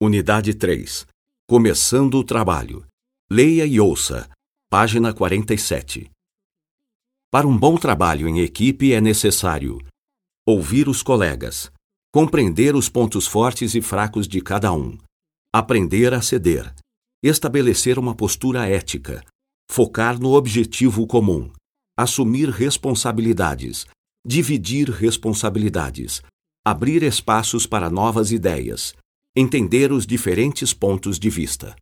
Unidade 3. Começando o trabalho. Leia e ouça. Página 47. Para um bom trabalho em equipe é necessário ouvir os colegas, compreender os pontos fortes e fracos de cada um, aprender a ceder, estabelecer uma postura ética, focar no objetivo comum, assumir responsabilidades, dividir responsabilidades, abrir espaços para novas ideias, entender os diferentes pontos de vista.